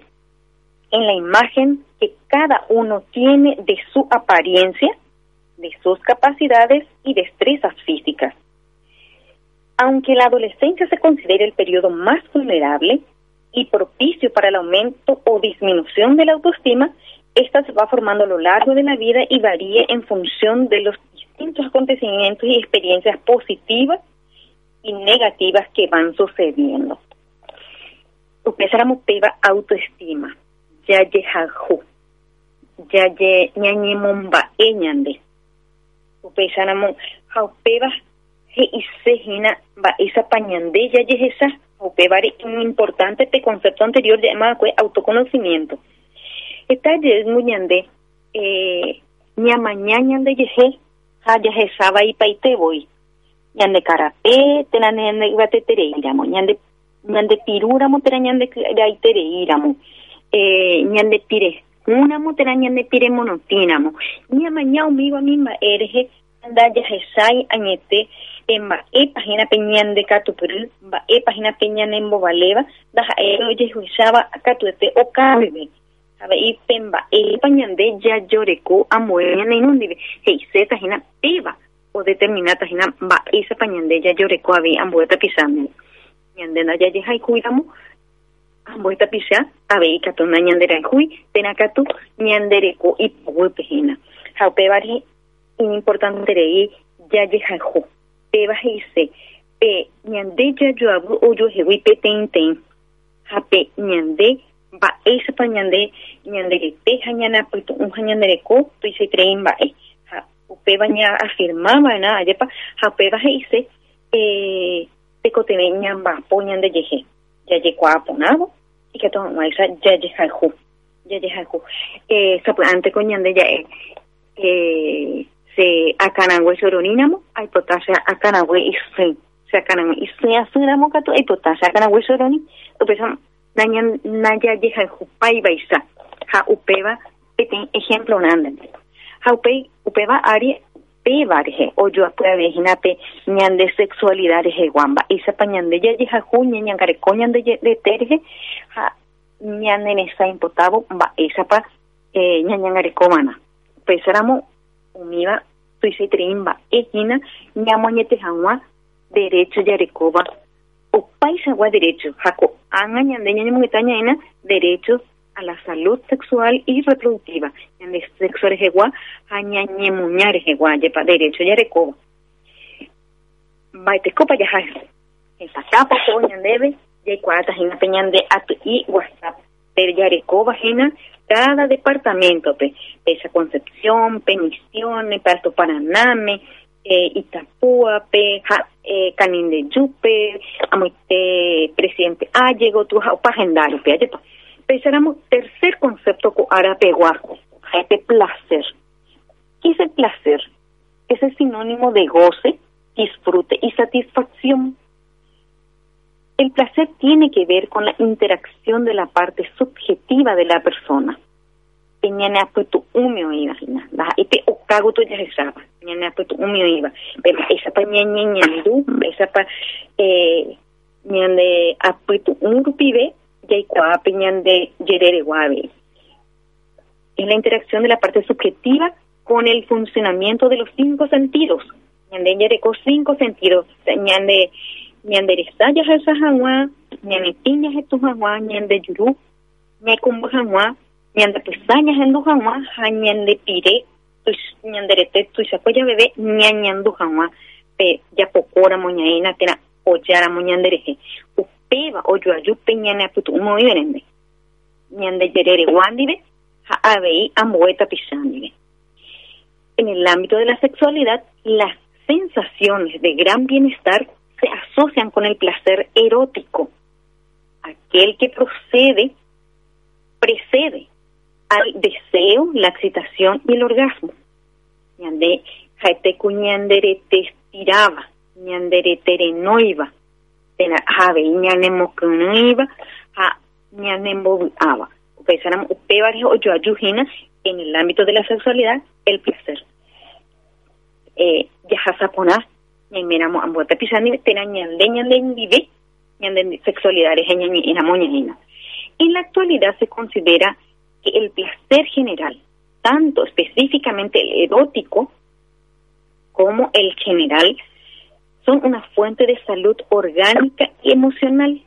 en la imagen que cada uno tiene de su apariencia, de sus capacidades y destrezas físicas. Aunque la adolescencia se considere el periodo más vulnerable y propicio para el aumento o disminución de la autoestima, esta se va formando a lo largo de la vida y varía en función de los distintos acontecimientos y experiencias positivas y negativas que van sucediendo. Empezáramos peba autoestima, ya ye jaju, ya ye ñañe momba eñande. Empezáramos jaupeba he isejina ba esa pañande ya ye esa, jaupeba importante este concepto anterior llamado autoconocimiento esta es muy ñande eh ñamaña ñande yeje ha yeje saba y paite voy. Ñande carapé tena ñande ibate tereiramo ñande ñande piruramo tera ñande ai tereiramo eh ñande pire unamo tera ñande pire monotinamo ñamaña umigo mimba erge anda yeje sai añete emba e página peñande katupuru ba e página peñane embobaleva daja ero yehuisaba katuete o kabebe sabe y pemba e pañande ya lloreco amueña neinundive hei se tajina peba o determinada tajina ba esa pañande ya lloreco ave ambueta pisame ñande na ya yeja cuidamo ambueta pisa ave y katona ñandera hui pena katu ñandereko y pejina. Jaupe bari importante rei ya yeja peba heise pe ñande ya yo abu o yo hewi pe ten ten. Jape ñande mba'éichapa ñande ñanderete ha ñanapytu'ũ ha ñandereko tuichaiterei mba'e ha upéva ña afirmávana ajépa ha upéva he'ise eh, tekotevẽ ñamba'apo ñandejehe jajekuaaporãvo ikatuhag̃uáicha jajehayhu jajehayhu eh, sapy'ánteko ñande ja'e eh, se akãrague choroníramo aipotáche akãrague isy se akãrague isy asýramo katu aipotáche akãrague choroni upéicha nañan najajeha hupaivaisa ha upéva peteĩ ejemplo nánde ha upéi upéva área péva rehe ojoapyave hínape ñande sexualidad rehegua mba'éichapa ñande jajehahu ñañangareko ñande rete rehe ha ñaneresa impotávo mba'éichapa eh, ñañangarekovana upéicharamo umíva tuichaiterei mba'ehína ñamoñetehag̃ua derecho jarekóva opaichagua derecho. Hako anga ñande ñañemugueta ñaína derechos a la salud sexual y reproductiva. Ñande sexo rehegua ha ñañemuña rehegua jepa derecho jarekóva mba'etekópa jaha empatápa ko ñandéve jaikuaáta hínape ñande aty'i whatsapp. Pero jarekóva hína cada departamentope Pesa Concepción, Penisiones, Alto Paraname, eh, Itapúape, ja, eh, Canindeyupe, amoite presidente ah, llegó tu pa agendario, pe ayepa. Pensáramos tercer concepto ko arapegua, este placer. ¿Qué es el placer? Es el sinónimo de goce, disfrute y satisfacción. El placer tiene que ver con la interacción de la parte subjetiva de la persona peñane aputu umio iba hina la ipe okago to ya saba peñane aputu umio iba pero esa pa ñeñe ñandu esa pa eh ñande aputu unrupibe ya ikua peñande yerere guave. Es la interacción de la parte subjetiva con el funcionamiento de los cinco sentidos. Ñande yereko cinco sentidos. Ñande ñande resaya esa jangua ñande tiña etu jangua ñande yuru ñe kumbu jangua ñande pesaña hendu jangua ha ñande pire ñanderete tuisakoya bebé ñañandu jangua pe yapokora moñaina tena ojara moñandereje upeva oyoajupe ñane aputu umo iberende ñande yerere guandive ha avei ambueta pisandive en el ámbito de la sexualidad las sensaciones de gran bienestar se asocian con el placer erótico. Aquel que procede precede al deseo, la excitación y el orgasmo. Ñande jaete kuñandere te estiraba, ñandere terenoiva, tena jave ñane mokunuiva, ja ñane mobuaba. Upesaram upevares o yoayujina en el ámbito de la sexualidad, el placer. Eh, yajasapona, ñaimeramo ambueta pisani, tena ñande ñande sexualidad. En la actualidad se considera el placer general, tanto específicamente el erótico como el general, son una fuente de salud orgánica y emocional.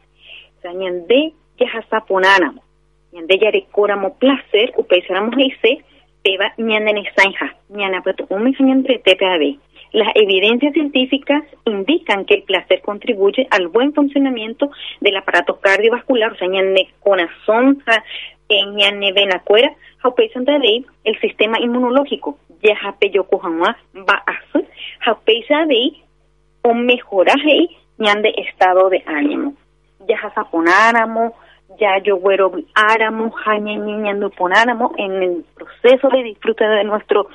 Ñande yajasaponáramo, ñande yarecóramo placer, upeisáramos dice, peba ñandene sanja, ñanapeto umi ñandre tepeabe. Las evidencias científicas indican que el placer contribuye al buen funcionamiento del aparato cardiovascular, o sea, ñane corazón, en ñane venacuera, jaupeisanta de el sistema inmunológico, ya japeyokujanwa va a su, jaupeisa de o mejoraje ñande estado de ánimo. Ya jasaponáramo, ya yo güero áramo, ponáramo en el proceso de disfrute de nuestro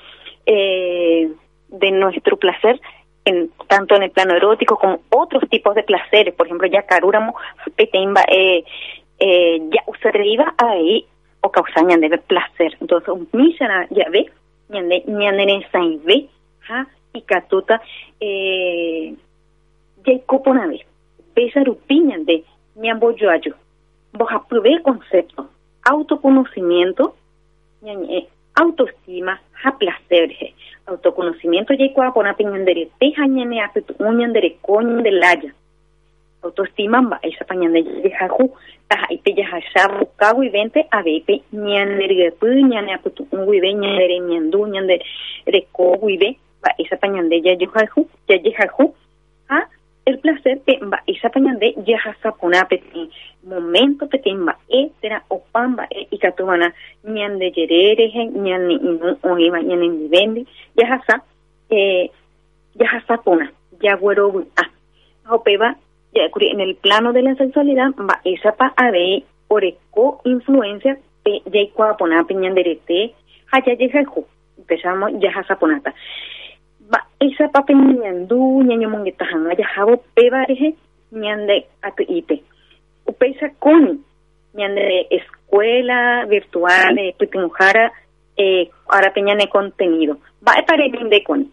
eh, de nuestro placer en, tanto en el plano erótico como otros tipos de placeres, por ejemplo, ya carúramo, petemba, eh, eh, ya usted iba ahí o causañan de placer. Entonces, un misana ya ve, ñande ñande ve, ja, y catuta, eh, ya copona vez, pesa rupiñan de ñambo yoayo. Vos aprobé el concepto, autoconocimiento, ñañe, autoestima, ja placer, autoconocimiento ya cua pona piñandere teja ñane apetu uñandere coño de laya autoestima va esa pañande ya ju taja ipe ya ja bucago y vente a vepe ñandere pu ñane apetu un guibe ñandere ñandu ñandere co guibe va esa pañande ya yo ju ya ya ju ha el placer pe va esa pañande ya ja pona peti momento peti va etera o pamba e ikatumana ñande yerere ñane inu oiva ñane vivendi ya hasa eh ya hasa pona ya en el plano de la sexualidad va esa pa ave oreco influencia de ya ikua pona piñanderete haya ya ju empezamos ya hasa ponata va esa pa piñandu ñaño mongeta hanga ya jabo peba reje ñande atu ipe. Upesa con ñande escuela virtual de Pitinujara eh, ahora peñane contenido. Va para el de con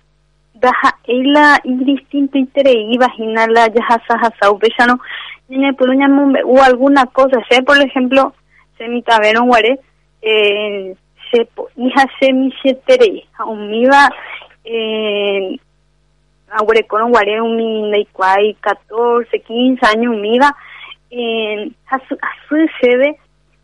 daha ila indistinto itere iba hinala ya hasa hasa upeshano ñene pulu ñamumbe o alguna cosa. Sea por ejemplo se mi tabero guare eh se hija se mi setere umiva eh agure con guare un mi kwai 14 15 años umiva eh hasu hasu sebe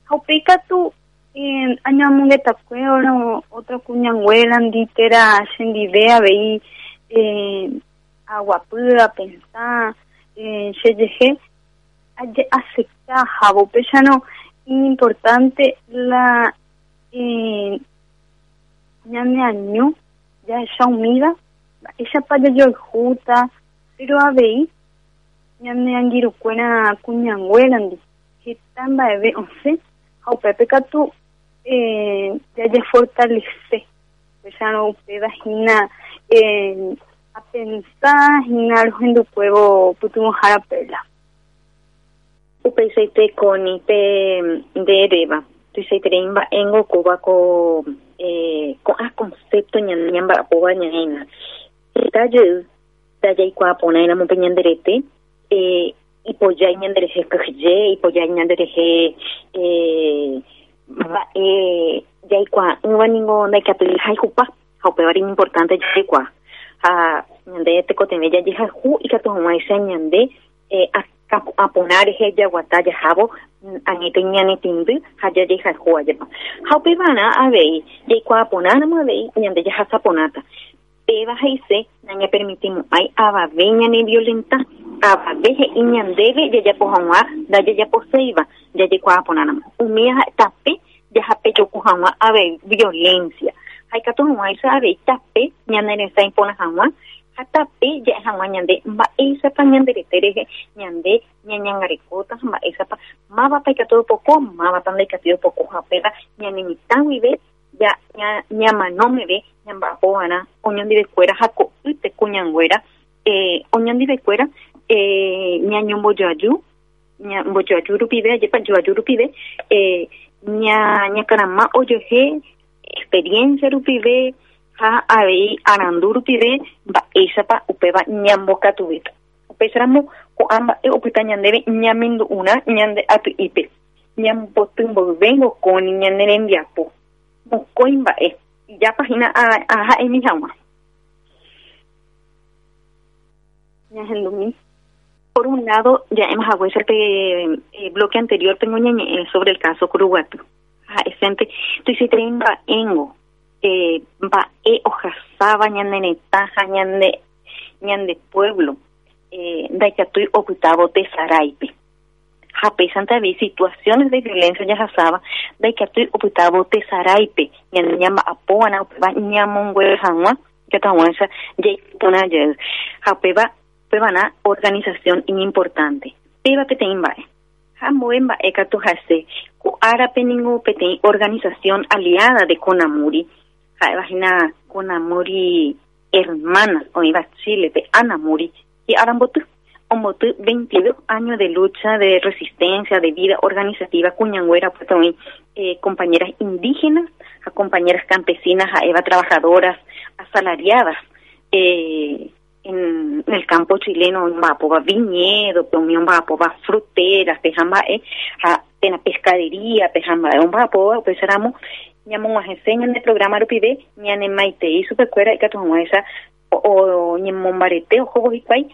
haupika tu en año mungue takweo no otra cuñanguela nditera shendivea vei eh aguapura pensar eh se acepta jabo pesano importante la eh, ñane año ya esa humida esa paya yo juta pero a ver ñane angiru cuena cuñanguelandi hitan baebe once au pepe katu eh, ya ya fortalece esa no peda hina eh, a pensar hina algo en tu juego putu jara perla upeichaite konipe ndéréva tuichaitereimba engo kóvako eh, ko'ã concepto ña- ñamba'apóva ñaína tajey tajaikuaaporãiramope ñanderete eh, ipojái ñanderehe kyhyje ipojái ñanderehe eh, mba'e jaikuaa'ỹva ningo rini importante jaikuaa ha ñande tekoteme jajehahu ikatu hag̃uáicha ñande eh, akapu- aporãrehe jaguata jahávo mm, añete ñanetindy ha jajehahu ajépa ha upevara avei jaikuaa porãramo avei ñande jahasaponáta péva heise ñaña permitimo'ãi avave ñane violenta. Avave he'i ñandéve jajapo hag̃ua ndajajaposéiva jajekuaa porãramo umi aha tape jahape joku hag̃ua avei violencia ha ikatu hag̃uáicha avei tape ñaneresa ipórã hag̃ua ha tape ja'e hag̃ua ñande mba'éichapa ñanderete rehe ñande ñañangarekóta ha mba'éichapa mávapa ikatu opoko mávapa ndaikatúi opoko ha upéva ñanemitã guive ya ña ñamanómeve ñamba'apova'erã oñondivekuéra ha ko'ýte kuñanguéra eh, oñondivekuéra eh, ñañombojoaju ña mbojoaju rupive ajépa joaju rupive eh, ña ñakarãma ojohe experiencia rupive ha avei arandu rupive mba'éichapa upéva ñambokatuvéta upéicharamo ko'ã mba'e opyta ñandéve ñamindu'ũrã ñande aty'ípe ñambotymboyvéngo kóni ñane rembiapo mokõi mba'e ijápahína a- aha'émi hag̃ua ñahendumi Por un lado, ya hemos hablado el eh, bloque anterior, tengo ñañe sobre el caso Curuguatu. Ah, esente, tu si treinta engo, eh, va e ojasaba ñande netaja, ñande, ñande pueblo, eh, daikatui octavo te saraipe. Jape Santa vi situaciones de violencia ya jasaba, daikatui octavo te saraipe, ñande ñama apoana, upeba ñamongüe hangua, que tawansa, jay pona jez. Jape va pebana organización importante. Peba petein bae. Hamboen bae katu hase. Ku ara peningo petein organización aliada de Conamuri. Ha vagina Conamuri hermana o iba Chile de Anamuri. Y arambotu. Ombotu 22 años de lucha, de resistencia, de vida organizativa cuñangüera, pues también eh, compañeras indígenas, a compañeras campesinas, a Eva trabajadoras, asalariadas, eh, en, en el campo chileno va a viñedo, también va a fruteras, pejamba eh, a pena pescadería, pejamba un va a pues éramos ñamo a enseñan el programa rupide ñane maite y supercuera y que esa o o ñemombarete o juegos y cuay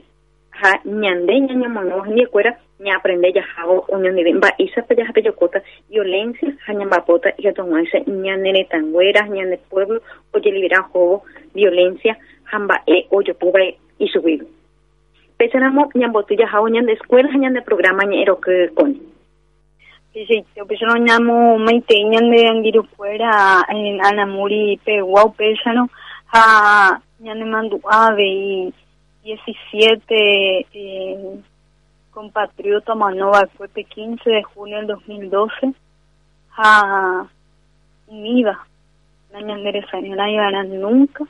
ha ñande ñañamo no ni cuera ña aprende ya jabo unión de va isa pa ya peyocota violencia ha ñambapota y que esa ñane tangueras ñane pueblo oye libera juego violencia hamba e oyo puba y subido. Pesaramo ñambotilla jao ñande escuela ñande programa ñero que con. Sí, sí, yo pues no llamo maite ñande angiru fuera en Anamuri Peguau Pesano a ñande mandu ave y 17 eh, compatriota Manova fue 15 de junio del 2012 a unida la ñandere sanera y nunca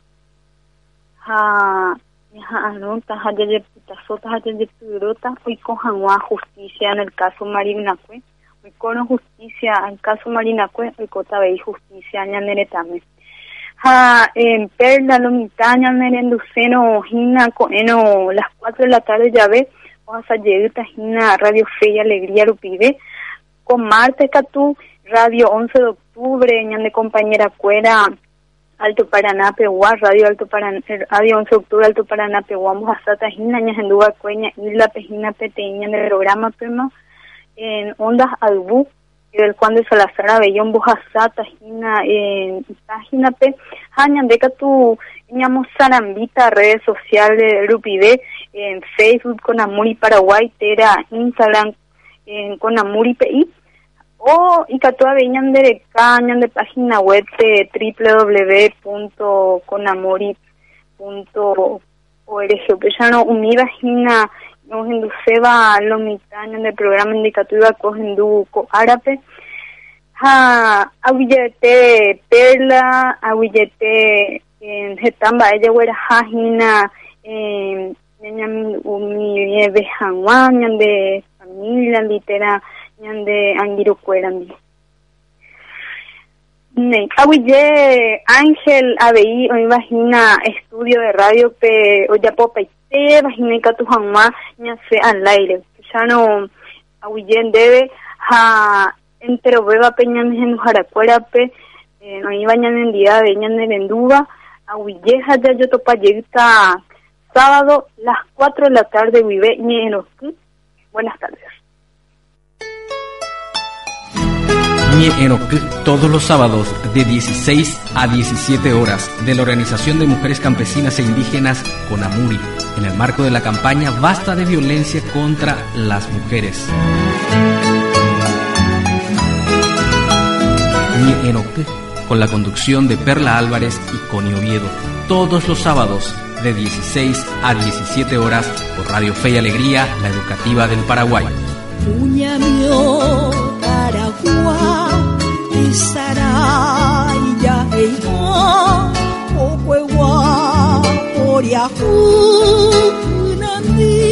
ha anota ha de putasota ha de turota hoy con hagua justicia en el caso Marina Cue hoy con justicia en el caso Marina Cue hoy cota ve justicia ñanere también ha en perla lo mitad ñanere en luceno hina con eno las 4 de la tarde ya ve vamos a llegar hina radio fe y alegría lo pide con Marte Catú radio 11 de octubre ñande compañera cuera Alto Paraná, Pehuá, Radio Alto Paraná, Radio 11 de Octubre, Alto Paraná, Pehuá, Mojasata, Jina, Ñajenduba, Cueña, Isla Pejina, Peteña, en el programa Pema, en Ondas Albú, del Juan de Salazar, Abellón, Bojasata, Jina, Página P, Jañandeca, tu, ñamos Sarambita, redes sociales, Rupide, en Facebook, con Amuri Paraguay, Tera, Instagram, en con Amuri PI, o y katua veñan de de página web de www.conamori.org ya no unida hina nos induceba lo mitañan del programa indicativo cogendu co árabe ha awillete perla awillete en hetamba ella huera hajina en ñami umi bejanwa ñande familia litera ñande angirukuerami Ne, awille Ángel ABI hoy vagina estudio de radio pe oyapo paite vagina katu jamma ñase al aire. Ya no awille debe ha entero beba peña en jaracuera pe no iba ñan en día de ñan de venduga awille ha ya yo topa sábado las 4 de la tarde vive ñeroku buenas tardes Ñe Enoc, todos los sábados de 16 a 17 horas de la Organización de Mujeres Campesinas e Indígenas Conamuri, en el marco de la campaña Basta de Violencia contra las Mujeres. Ñe Enoc, con la conducción de Perla Álvarez y Connie Oviedo, todos los sábados de 16 a 17 horas por Radio Fe y Alegría, la educativa del Paraguay saraya eika okwe wa oria hu nandi